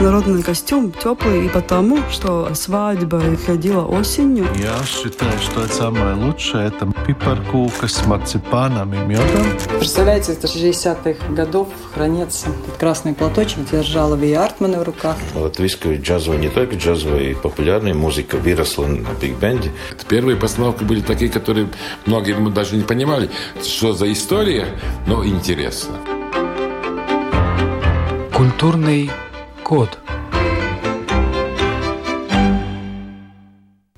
народный костюм теплый и потому, что свадьба ходила осенью. Я считаю, что это самое лучшее. Это пипаркука с марципаном и медом. Представляете, это 60-х годов хранится. Этот красный платочек держала Ви Артмана в руках. Латвийская джазовая, не только джазовая, и популярная музыка выросла на биг-бенде. Первые постановки были такие, которые многие мы даже не понимали, что за история, но интересно. Культурный код.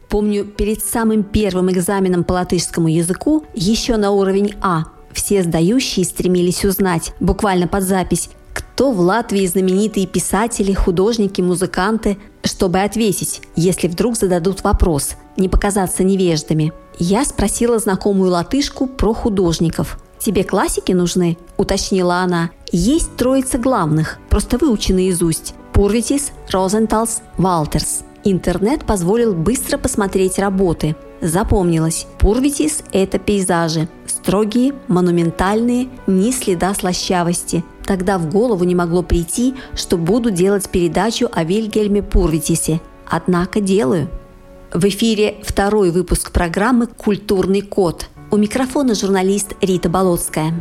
Помню, перед самым первым экзаменом по латышскому языку, еще на уровень А, все сдающие стремились узнать, буквально под запись, кто в Латвии знаменитые писатели, художники, музыканты, чтобы ответить, если вдруг зададут вопрос, не показаться невеждами. Я спросила знакомую латышку про художников. «Тебе классики нужны?» – уточнила она. «Есть троица главных, просто выучи наизусть. Пурвитис, Розенталс, Валтерс. Интернет позволил быстро посмотреть работы. Запомнилось, Пурвитис – это пейзажи. Строгие, монументальные, ни следа слащавости. Тогда в голову не могло прийти, что буду делать передачу о Вильгельме Пурвитисе. Однако делаю. В эфире второй выпуск программы «Культурный код». У микрофона журналист Рита Болотская.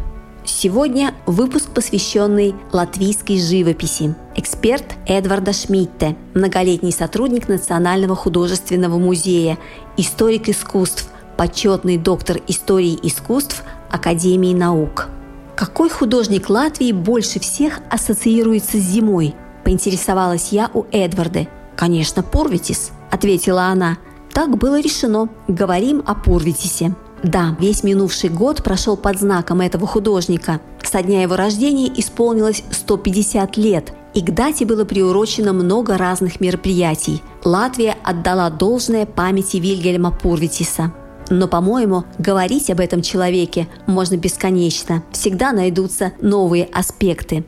Сегодня выпуск, посвященный латвийской живописи. Эксперт Эдварда Шмидте, многолетний сотрудник Национального художественного музея, историк искусств, почетный доктор истории искусств Академии наук. Какой художник Латвии больше всех ассоциируется с зимой? Поинтересовалась я у Эдварда. Конечно, Пурвитис, ответила она. Так было решено. Говорим о Пурвитисе. Да, весь минувший год прошел под знаком этого художника. Со дня его рождения исполнилось 150 лет, и к дате было приурочено много разных мероприятий. Латвия отдала должное памяти Вильгельма Пурвитиса. Но, по-моему, говорить об этом человеке можно бесконечно. Всегда найдутся новые аспекты.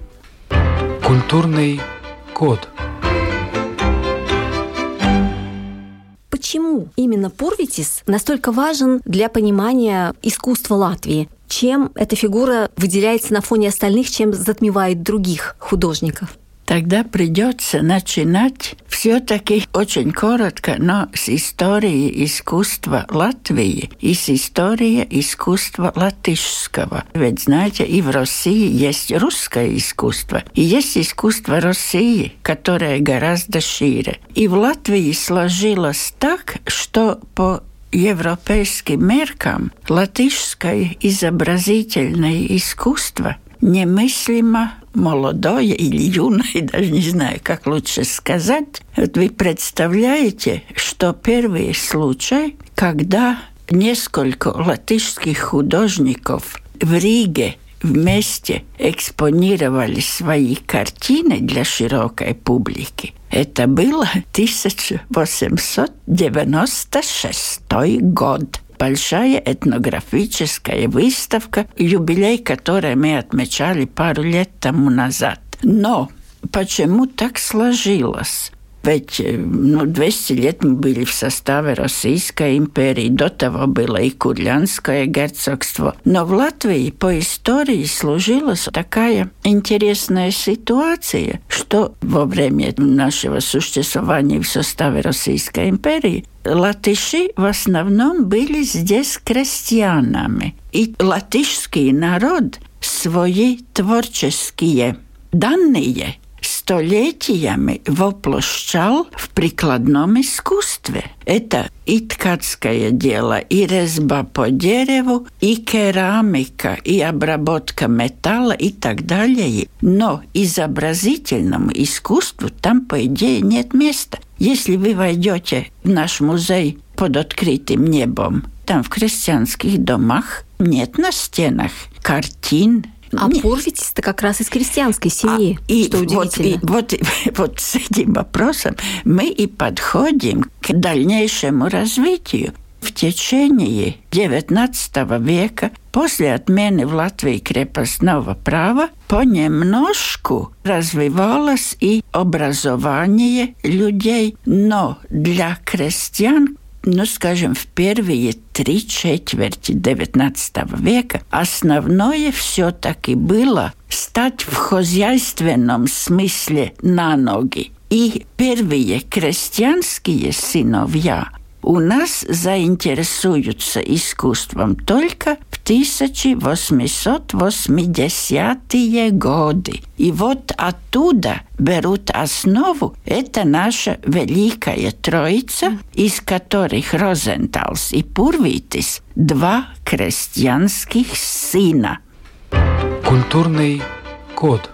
Культурный код – Почему именно Пурвитис настолько важен для понимания искусства Латвии? Чем эта фигура выделяется на фоне остальных, чем затмевает других художников? Тогда придется начинать все-таки очень коротко, но с истории искусства Латвии и с истории искусства латышского. Ведь, знаете, и в России есть русское искусство, и есть искусство России, которое гораздо шире. И в Латвии сложилось так, что по европейским меркам латышское изобразительное искусство немыслимо молодое или юное, даже не знаю, как лучше сказать. Вот вы представляете, что первый случай, когда несколько латышских художников в Риге вместе экспонировали свои картины для широкой публики. Это было 1896 год большая этнографическая выставка, юбилей которой мы отмечали пару лет тому назад. Но почему так сложилось? Ведь ну, 200 лет мы были в составе Российской империи, до того было и Курлянское герцогство. Но в Латвии по истории сложилась такая интересная ситуация, что во время нашего существования в составе Российской империи латыши в основном были здесь крестьянами. И латышский народ свои творческие данные столетиями воплощал в прикладном искусстве. Это и ткацкое дело, и резьба по дереву, и керамика, и обработка металла и так далее. Но изобразительному искусству там, по идее, нет места. Если вы войдете в наш музей под открытым небом, там в крестьянских домах нет на стенах картин, а Нет. Пурвитис-то как раз из крестьянской семьи, а, и что удивительно. Вот, и, вот, вот с этим вопросом мы и подходим к дальнейшему развитию. В течение XIX века, после отмены в Латвии крепостного права, понемножку развивалось и образование людей, но для крестьян ну, скажем, в первые три четверти XIX века основное все-таки было стать в хозяйственном смысле на ноги. И первые крестьянские сыновья у нас заинтересуются искусством только 1880-е годы. И вот оттуда берут основу это наша Великая Троица, из которых Розенталс и Пурвитис – два крестьянских сына. Культурный код.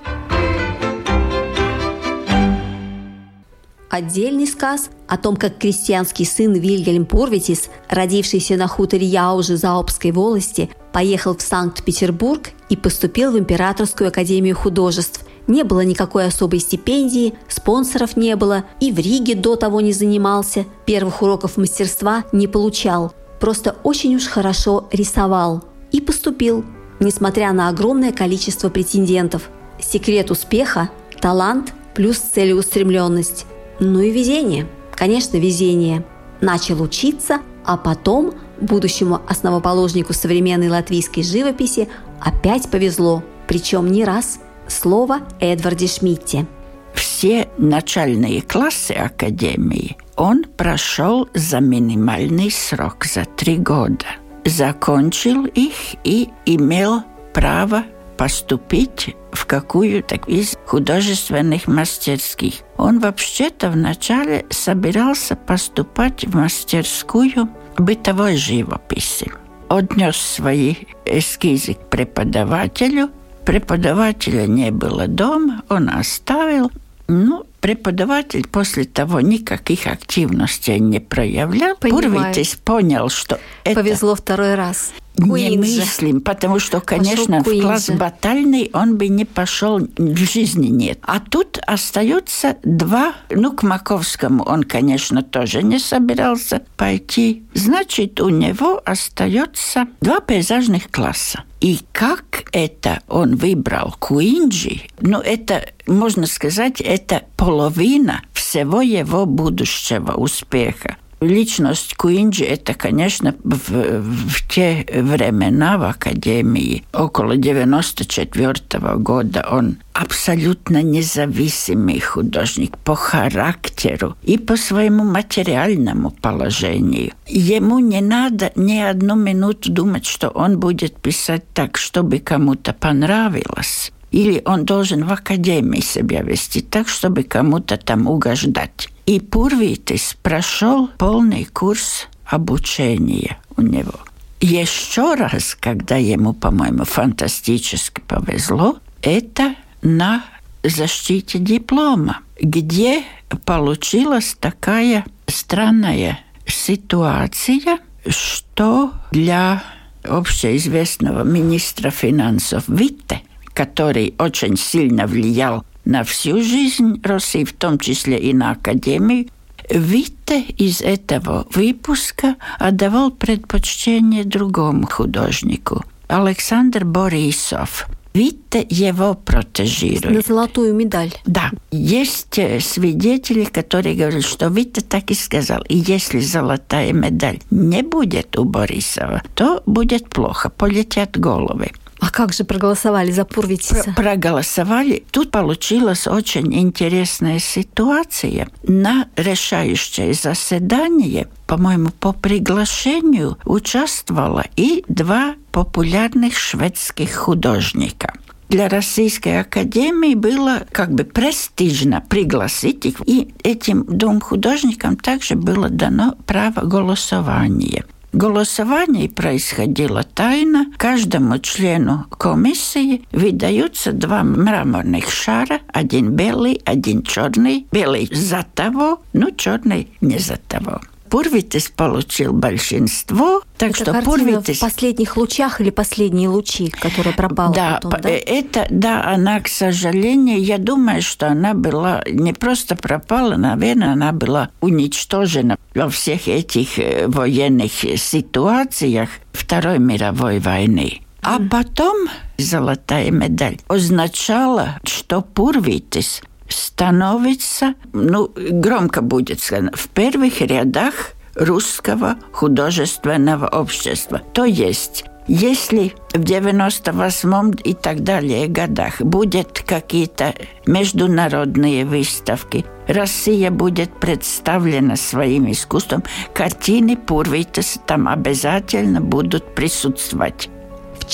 Отдельный сказ о том, как крестьянский сын Вильгельм Порвитис, родившийся на хуторе Яужи Заобской волости, поехал в Санкт-Петербург и поступил в Императорскую академию художеств. Не было никакой особой стипендии, спонсоров не было, и в Риге до того не занимался, первых уроков мастерства не получал. Просто очень уж хорошо рисовал. И поступил, несмотря на огромное количество претендентов. Секрет успеха – талант плюс целеустремленность. Ну и везение. Конечно, везение. Начал учиться, а потом будущему основоположнику современной латвийской живописи опять повезло. Причем не раз. Слово Эдварде Шмидте. Все начальные классы Академии он прошел за минимальный срок, за три года. Закончил их и имел право поступить в какую-то из художественных мастерских. Он вообще-то вначале собирался поступать в мастерскую бытовой живописи. Отнес свои эскизы к преподавателю. Преподавателя не было дома, он оставил. Ну, преподаватель после того никаких активностей не проявлял. Пурвитис понял, что это... Повезло второй раз. Не мыслим, потому что, конечно, в класс батальный он бы не пошел, в жизни нет. А тут остаются два, ну, к Маковскому он, конечно, тоже не собирался пойти. Значит, у него остается два пейзажных класса. И как это он выбрал Куинджи, ну, это, можно сказать, это половина всего его будущего успеха личность Куинджи – это, конечно, в, в те времена в Академии, около 94 -го года, он абсолютно независимый художник по характеру и по своему материальному положению. Ему не надо ни одну минуту думать, что он будет писать так, чтобы кому-то понравилось или он должен в академии себя вести так, чтобы кому-то там угождать. И Пурвитис прошел полный курс обучения у него. Еще раз, когда ему, по-моему, фантастически повезло, это на защите диплома, где получилась такая странная ситуация, что для общеизвестного министра финансов Витте – который очень сильно влиял на всю жизнь России, в том числе и на Академию, Витте из этого выпуска отдавал предпочтение другому художнику – Александр Борисов. Витте его протежирует. На золотую медаль. Да. Есть э, свидетели, которые говорят, что Витте так и сказал. И если золотая медаль не будет у Борисова, то будет плохо, полетят головы. А как же проголосовали за Пурвитиса? Про проголосовали. Тут получилась очень интересная ситуация. На решающее заседание, по-моему, по приглашению участвовало и два популярных шведских художника для Российской Академии было как бы престижно пригласить их. И этим двум художникам также было дано право голосования. Голосование происходило тайно. Каждому члену комиссии выдаются два мраморных шара, один белый, один черный. Белый за того, ну черный не за того. Пурвитис получил большинство, так это что Пурвитис... в последних лучах или последние лучи, которые пропала да, потом, да? это, да, она, к сожалению, я думаю, что она была не просто пропала, наверное, она была уничтожена во всех этих э, военных ситуациях Второй мировой войны. А потом золотая медаль означала, что Пурвитис становится, ну, громко будет сказано, в первых рядах русского художественного общества. То есть Если в 98 и так далее годах будет какие-то международные выставки, Россия будет представлена своим искусством, картины Пурвитас там обязательно будут присутствовать.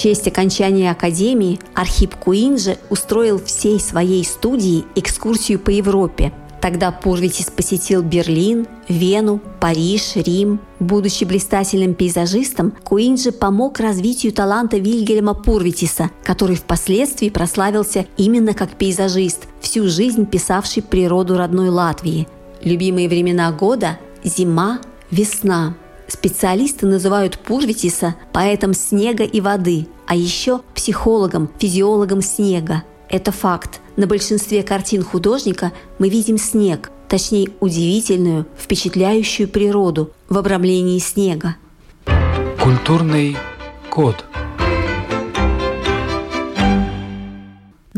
Честь окончания Академии Архип Куинджи устроил всей своей студии экскурсию по Европе. Тогда Пурвитис посетил Берлин, Вену, Париж, Рим. Будучи блистательным пейзажистом, Куинджи помог развитию таланта Вильгельма Пурвитиса, который впоследствии прославился именно как пейзажист, всю жизнь писавший природу родной Латвии. Любимые времена года – зима, весна – Специалисты называют Пурвитиса поэтом снега и воды, а еще психологом, физиологом снега. Это факт. На большинстве картин художника мы видим снег, точнее удивительную, впечатляющую природу в обрамлении снега. Культурный код –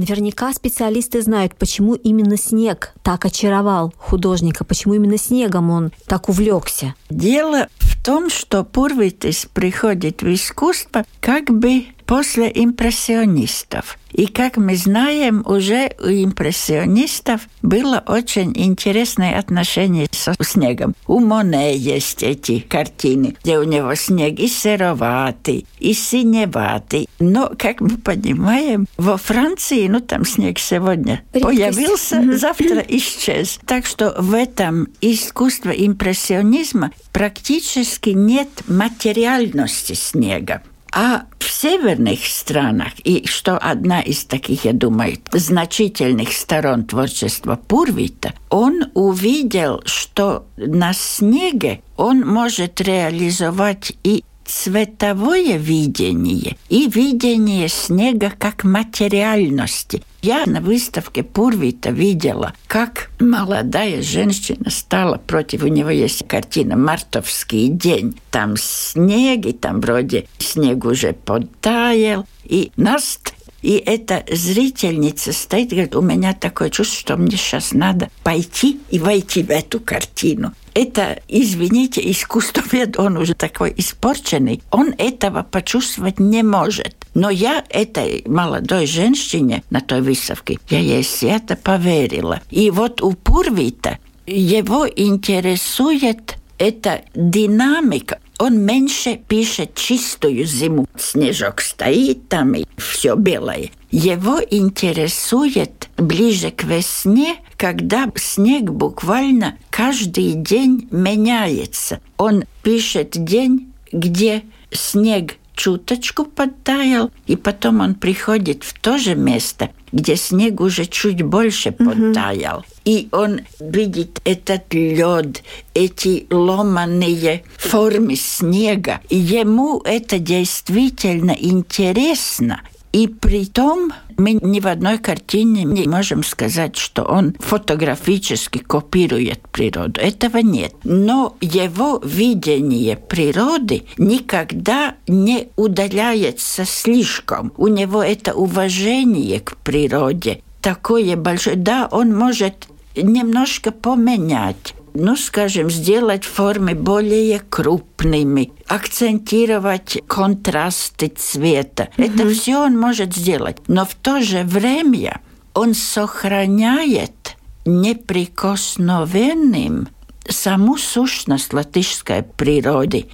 Наверняка специалисты знают, почему именно снег так очаровал художника, почему именно снегом он так увлекся. Дело в том, что Пурвитис приходит в искусство как бы после импрессионистов. И, как мы знаем, уже у импрессионистов было очень интересное отношение со снегом. У Моне есть эти картины, где у него снег и сероватый, и синеватый. Но, как мы понимаем, во Франции, ну там снег сегодня Редкость. появился, завтра исчез. Так что в этом искусстве импрессионизма практически нет материальности снега. А в северных странах, и что одна из таких, я думаю, значительных сторон творчества Пурвита, он увидел, что на снеге он может реализовать и цветовое видение и видение снега как материальности. Я на выставке Пурвита видела, как молодая женщина стала против... У него есть картина «Мартовский день». Там снег, и там вроде снег уже подтаял. И Наст и эта зрительница стоит говорит, у меня такое чувство, что мне сейчас надо пойти и войти в эту картину. Это, извините, искусствовед, он уже такой испорченный, он этого почувствовать не может. Но я этой молодой женщине на той выставке, я ей свято поверила. И вот у Пурвита его интересует эта динамика. Он меньше пишет чистую зиму. Снежок стоит там, и все белое. Его интересует ближе к весне, когда снег буквально каждый день меняется. Он пишет день, где снег чуточку подтаял, и потом он приходит в то же место, где снег уже чуть больше подтаял. Угу. И он видит этот лед, эти ломаные формы снега. И ему это действительно интересно. И при том мы ни в одной картине не можем сказать, что он фотографически копирует природу. Этого нет. Но его видение природы никогда не удаляется слишком. У него это уважение к природе такое большое. Да, он может немножко поменять ну, скажем, сделать формы более крупными, акцентировать контрасты цвета. Mm-hmm. Это все он может сделать. Но в то же время он сохраняет неприкосновенным саму сущность латышской природы.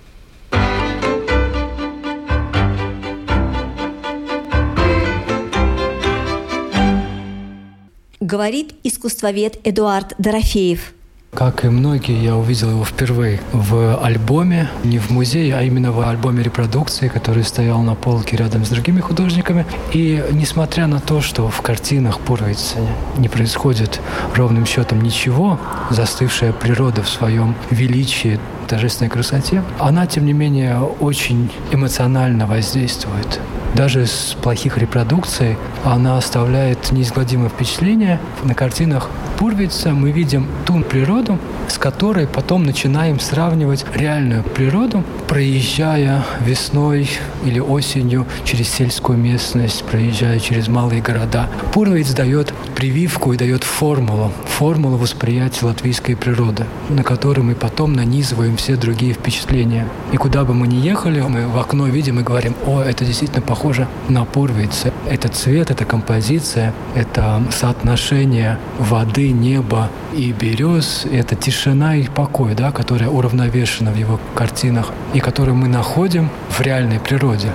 Говорит искусствовед Эдуард Дорофеев – как и многие, я увидел его впервые в альбоме, не в музее, а именно в альбоме репродукции, который стоял на полке рядом с другими художниками. И несмотря на то, что в картинах Пуровица не происходит ровным счетом ничего, застывшая природа в своем величии, торжественной красоте, она, тем не менее, очень эмоционально воздействует даже с плохих репродукций она оставляет неизгладимое впечатление. На картинах Пурвица мы видим ту природу, с которой потом начинаем сравнивать реальную природу, проезжая весной или осенью через сельскую местность, проезжая через малые города. Пурвиц дает прививку и дает формулу, формулу восприятия латвийской природы, на которой мы потом нанизываем все другие впечатления. И куда бы мы ни ехали, мы в окно видим и говорим, о, это действительно похоже на Пурвиц. Это цвет, это композиция, это соотношение воды, неба и берез, это тишина и покой, да, которая уравновешена в его картинах и которую мы находим в реальной природе.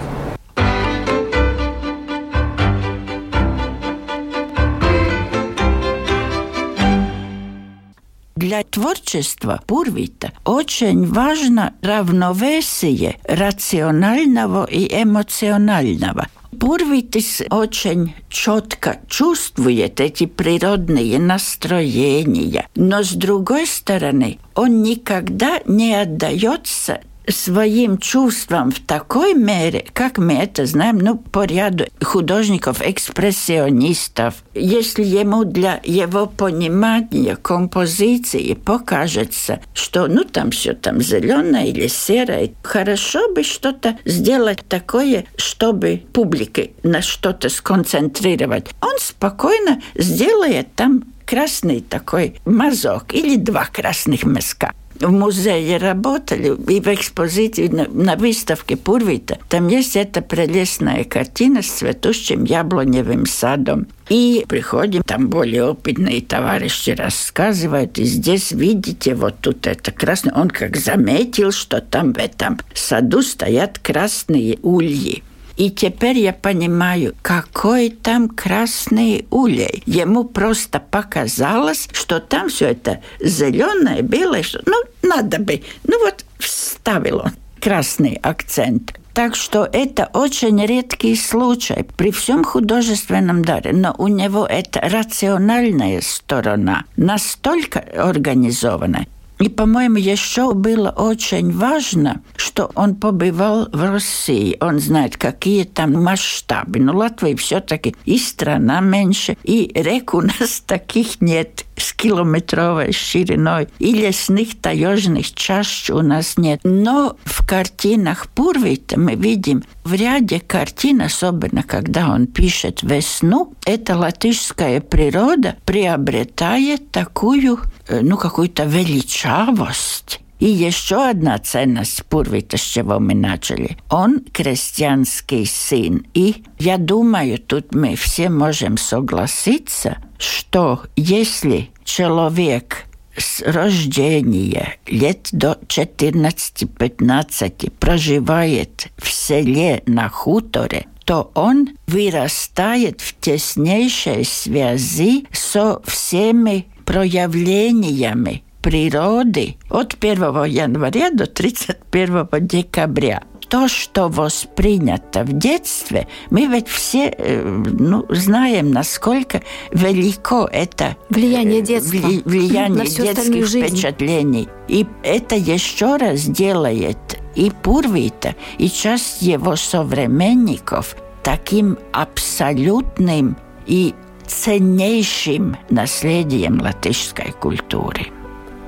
Для творчества Пурвита очень важно равновесие рационального и эмоционального. Пурвитис очень четко чувствует эти природные настроения, но с другой стороны, он никогда не отдается своим чувствам в такой мере, как мы это знаем, ну, по ряду художников-экспрессионистов. Если ему для его понимания композиции покажется, что, ну, там все там зеленое или серое, хорошо бы что-то сделать такое, чтобы публике на что-то сконцентрировать. Он спокойно сделает там красный такой мазок или два красных мазка в музее работали, и в экспозиции на, на выставке Пурвита, там есть эта прелестная картина с цветущим яблоневым садом. И приходим, там более опытные товарищи рассказывают, и здесь видите, вот тут это красное. Он как заметил, что там в этом саду стоят красные ульи. И теперь я понимаю, какой там красный улей. Ему просто показалось, что там все это зеленое, белое, что, ну, надо бы. Ну вот вставил он красный акцент. Так что это очень редкий случай при всем художественном даре, но у него это рациональная сторона настолько организована, и, по-моему, еще было очень важно, что он побывал в России. Он знает, какие там масштабы. Но Латвия все-таки и страна меньше, и рек у нас таких нет с километровой шириной, и лесных таежных чащ у нас нет. Но в картинах Пурвита мы видим в ряде картин, особенно когда он пишет «Весну», эта латышская природа приобретает такую Э, ну, какую-то величавость. Еще одна ценность Пурвита, с чего мы начали. Он крестьянский сын. И я думаю, тут мы все можем согласиться, что если человек с рождения лет до 14-15 проживает в селе на хуторе, то он вырастает в теснейшей связи со всеми проявлениями природы от 1 января до 31 декабря то, что воспринято в детстве, мы ведь все э, ну, знаем, насколько велико это влияние э, детства, вли, влияние детских впечатлений. И это еще раз делает и Пурвита, и часть его современников таким абсолютным и ценнейшим наследием латышской культуры.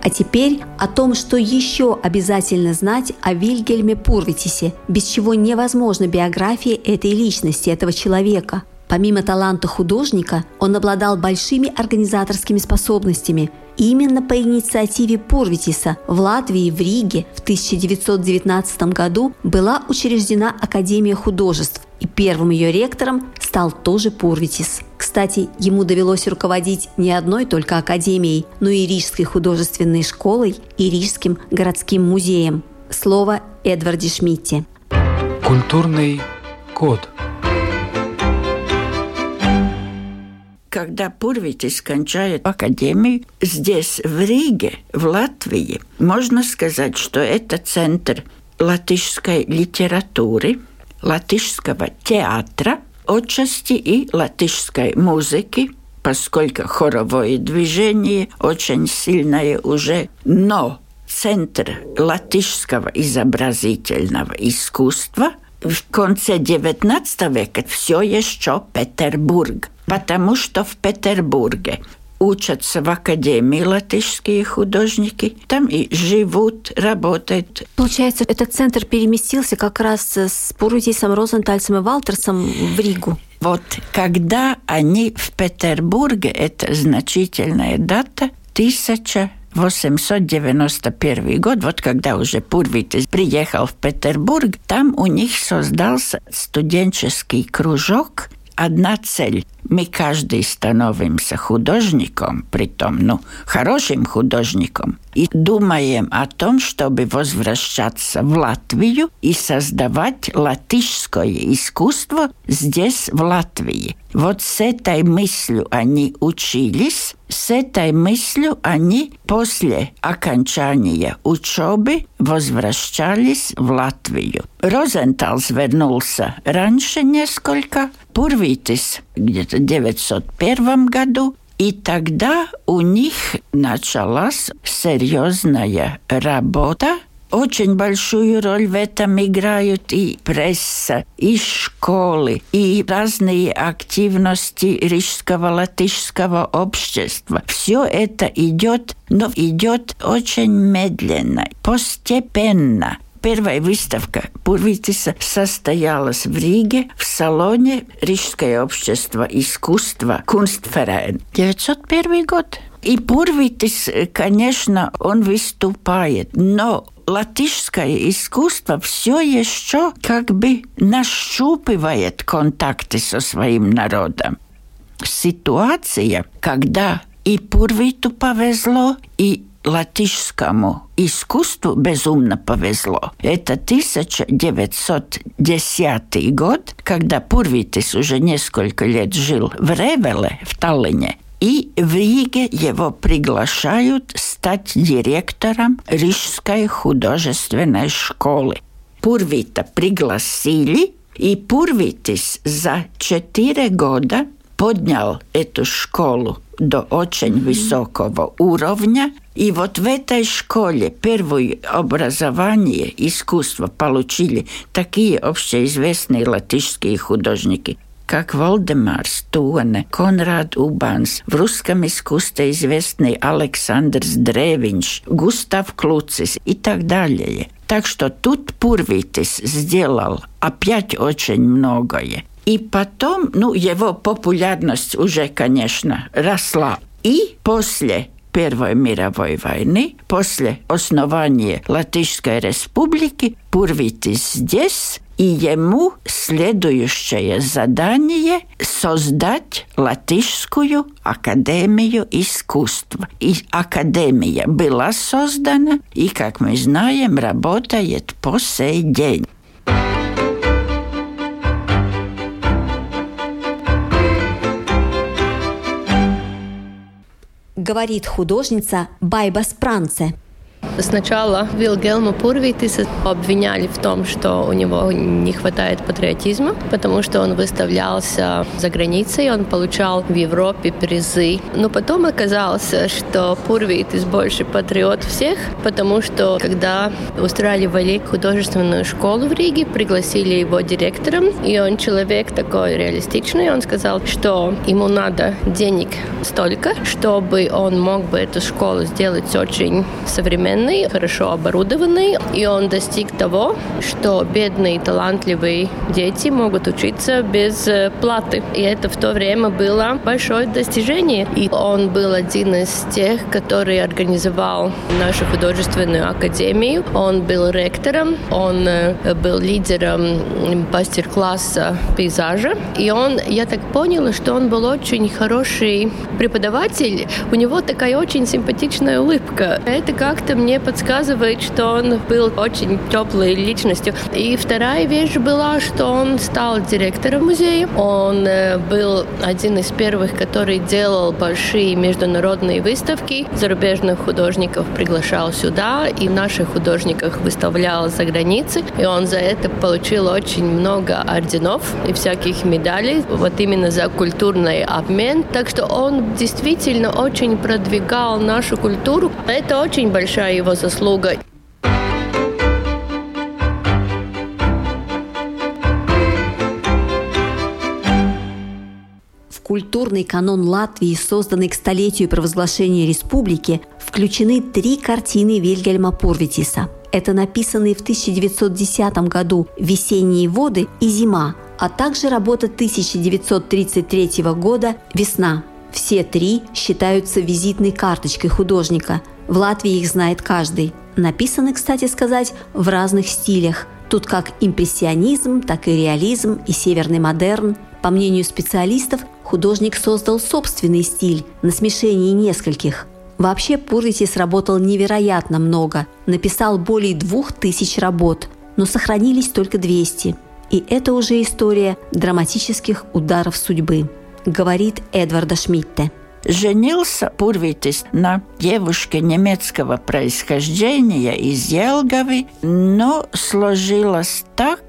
А теперь о том, что еще обязательно знать о Вильгельме Пурвитисе, без чего невозможна биография этой личности, этого человека. Помимо таланта художника, он обладал большими организаторскими способностями – Именно по инициативе Пурвитиса в Латвии в Риге в 1919 году была учреждена Академия художеств, и первым ее ректором стал тоже Пурвитис. Кстати, ему довелось руководить не одной только академией, но и Рижской художественной школой и Рижским городским музеем. Слово Эдварде Шмидте. Культурный код – когда Пурвитис кончает академию, здесь, в Риге, в Латвии, можно сказать, что это центр латышской литературы, латышского театра, отчасти и латышской музыки, поскольку хоровое движение очень сильное уже, но центр латышского изобразительного искусства в конце XIX века все еще Петербург потому что в Петербурге учатся в Академии латышские художники, там и живут, работают. Получается, этот центр переместился как раз с Пурутисом, Розентальцем и Валтерсом в Ригу. Вот когда они в Петербурге, это значительная дата, 1000 1891 год, вот когда уже Пурвитис приехал в Петербург, там у них создался студенческий кружок одна цель. Мы каждый становимся художником, притом, ну, хорошим художником, и думаем о том, чтобы возвращаться в Латвию и создавать латышское искусство здесь, в Латвии. Вот с этой мыслью они учились, с этой мыслью они после окончания учебы возвращались в Латвию. Розенталс вернулся раньше несколько, Пурвитис где-то в 901 году, и тогда у них началась серьезная работа. Очень большую роль в этом играют и пресса, и школы, и разные активности рижского латышского общества. Все это идет, но идет очень медленно, постепенно. Первая выставка Пурвитиса состоялась в Риге в салоне Рижское общество искусства Кунстферен. 901 год. И Пурвитис, конечно, он выступает, но латышское искусство все еще как бы нащупывает контакты со своим народом. Ситуация, когда и Пурвиту повезло, и латышскому искусству безумно повезло. Это 1910 год, когда Пурвитис уже несколько лет жил в Ревеле, в Таллине, и в Риге его приглашают стать директором Рижской художественной школы. Пурвита пригласили, и Пурвитис за четыре года поднял эту школу до очень высокого уровня. И вот в этой школе первое образование искусства получили такие общеизвестные латышские художники, как Валдемар Стоне, Конрад Убанс, в русском искусстве известный Александр Древинч, Густав Клуцис и так далее. Так что тут Пурвитис сделал опять очень многое. И потом, ну, его популярность уже, конечно, росла. И после Первой мировой войны, после основания Латышской республики, Пурвитис здесь, и ему следующее задание – создать Латышскую академию искусства. И академия была создана, и, как мы знаем, работает по сей день. Говорит художница Байба Спранце. Сначала Вилгелма Пурвитиса обвиняли в том, что у него не хватает патриотизма, потому что он выставлялся за границей, он получал в Европе призы. Но потом оказалось, что Пурвитис больше патриот всех, потому что когда устраивали художественную школу в Риге, пригласили его директором, и он человек такой реалистичный, он сказал, что ему надо денег столько, чтобы он мог бы эту школу сделать очень современной, современный, хорошо оборудованный, и он достиг того, что бедные, талантливые дети могут учиться без э, платы. И это в то время было большое достижение. И он был один из тех, который организовал нашу художественную академию. Он был ректором, он э, был лидером мастер-класса пейзажа. И он, я так поняла, что он был очень хороший преподаватель. У него такая очень симпатичная улыбка. Это как-то мне подсказывает, что он был очень теплой личностью. И вторая вещь была, что он стал директором музея. Он э, был один из первых, который делал большие международные выставки. Зарубежных художников приглашал сюда, и наших художников выставлял за границей. И он за это получил очень много орденов и всяких медалей, вот именно за культурный обмен. Так что он действительно очень продвигал нашу культуру. Это очень большая его заслуга. Культурный канон Латвии, созданный к столетию провозглашения республики, включены три картины Вильгельма Пурвитиса. Это написанные в 1910 году «Весенние воды» и «Зима», а также работа 1933 года «Весна». Все три считаются визитной карточкой художника – В Латвии их знает каждый. Написаны, кстати сказать, в разных стилях. Тут как импрессионизм, так и реализм, и северный модерн. По мнению специалистов, художник создал собственный стиль на смешении нескольких. Вообще Пурвитис работал невероятно много, написал более двух тысяч работ, но сохранились только 200. И это уже история драматических ударов судьбы, говорит Эдварда Шмидте. Женился Пурвитис на девушке немецкого происхождения из Елговы, но сложилось так,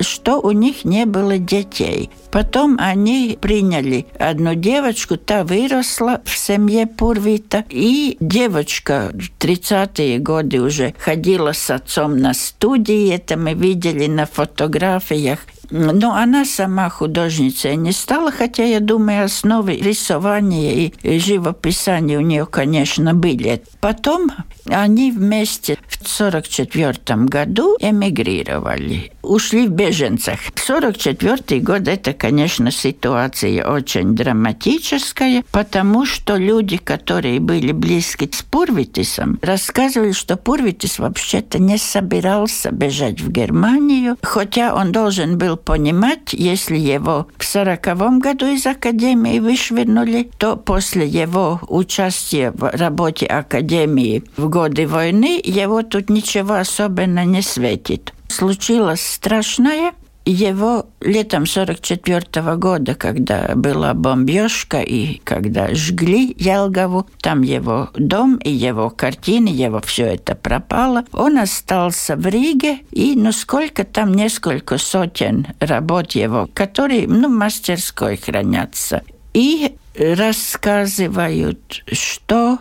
что у них не было детей. Потом они приняли одну девочку, та выросла в семье Пурвита, и девочка в 30-е годы уже ходила с отцом на студии, это мы видели на фотографиях. Но она сама художницей не стала, хотя, я думаю, основы рисования и живописания у нее, конечно, были. Потом они вместе в 1944 году эмигрировали, ушли в беженцах. 1944 год – это, конечно, ситуация очень драматическая, потому что люди, которые были близки с Пурвитисом, рассказывали, что Пурвитис вообще-то не собирался бежать в Германию, хотя он должен был понимать, если его в сороковом году из академии вышвырнули, то после его участия в работе академии в годы войны его тут ничего особенно не светит. Случилось страшное, его летом 44 -го года, когда была бомбежка и когда жгли Ялгову, там его дом и его картины, его все это пропало. Он остался в Риге, и ну сколько там, несколько сотен работ его, которые, ну, в мастерской хранятся. И рассказывают, что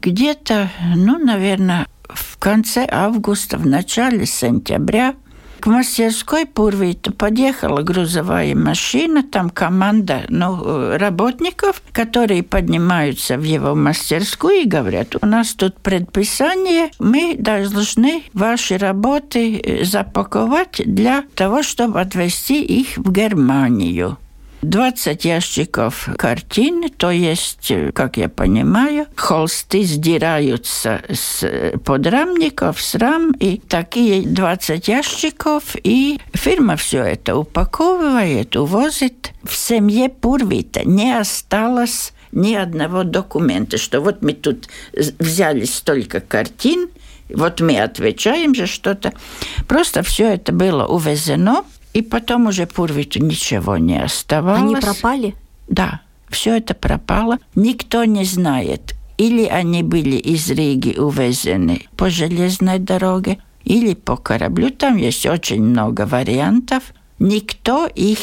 где-то, ну, наверное, в конце августа, в начале сентября к мастерской Пурвита подъехала грузовая машина, там команда ну, работников, которые поднимаются в его мастерскую и говорят, у нас тут предписание, мы должны ваши работы э, запаковать для того, чтобы отвезти их в Германию. 20 ящиков картин, то есть, как я понимаю, холсты сдираются с подрамников, с рам, и такие 20 ящиков, и фирма все это упаковывает, увозит. В семье Пурвита не осталось ни одного документа, что вот мы тут взяли столько картин, вот мы отвечаем же что-то. Просто все это было увезено и потом уже Пурвиту ничего не оставалось. Они пропали? Да, все это пропало. Никто не знает, или они были из Риги увезены по железной дороге, или по кораблю. Там есть очень много вариантов. Никто их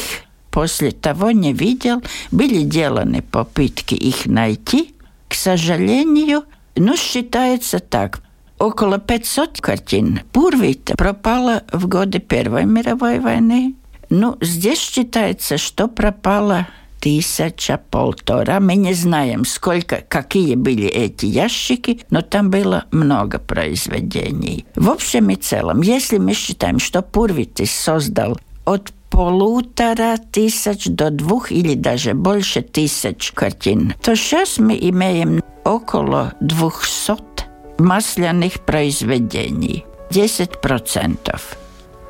после того не видел. Были деланы попытки их найти. К сожалению, ну, считается так – около 500 картин Пурвита пропало в годы Первой мировой войны. Ну, здесь считается, что пропало тысяча, полтора. Мы не знаем, сколько, какие были эти ящики, но там было много произведений. В общем и целом, если мы считаем, что Пурвитис создал от полутора тысяч до двух или даже больше тысяч картин, то сейчас мы имеем около двухсот масляных произведений. 10%.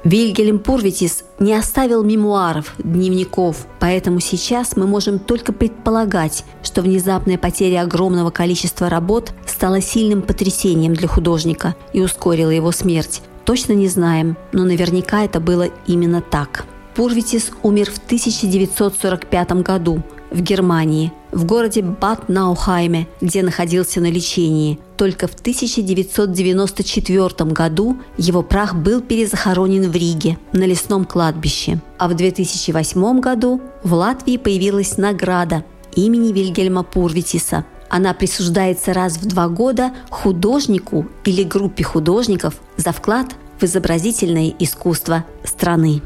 Вильгельм Пурвитис не оставил мемуаров, дневников, поэтому сейчас мы можем только предполагать, что внезапная потеря огромного количества работ стала сильным потрясением для художника и ускорила его смерть. Точно не знаем, но наверняка это было именно так. Пурвитис умер в 1945 году в Германии, в городе Бад Наухайме, где находился на лечении. Только в 1994 году его прах был перезахоронен в Риге на лесном кладбище. А в 2008 году в Латвии появилась награда имени Вильгельма Пурвитиса. Она присуждается раз в два года художнику или группе художников за вклад в изобразительное искусство страны.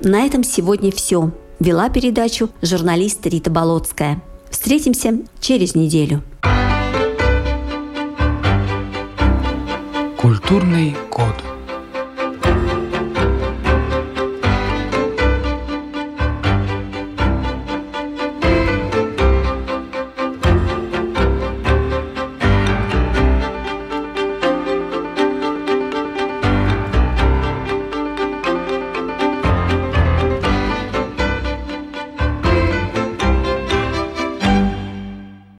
На этом сегодня все. Вела передачу журналист Рита Болотская. Встретимся через неделю. Культурный код.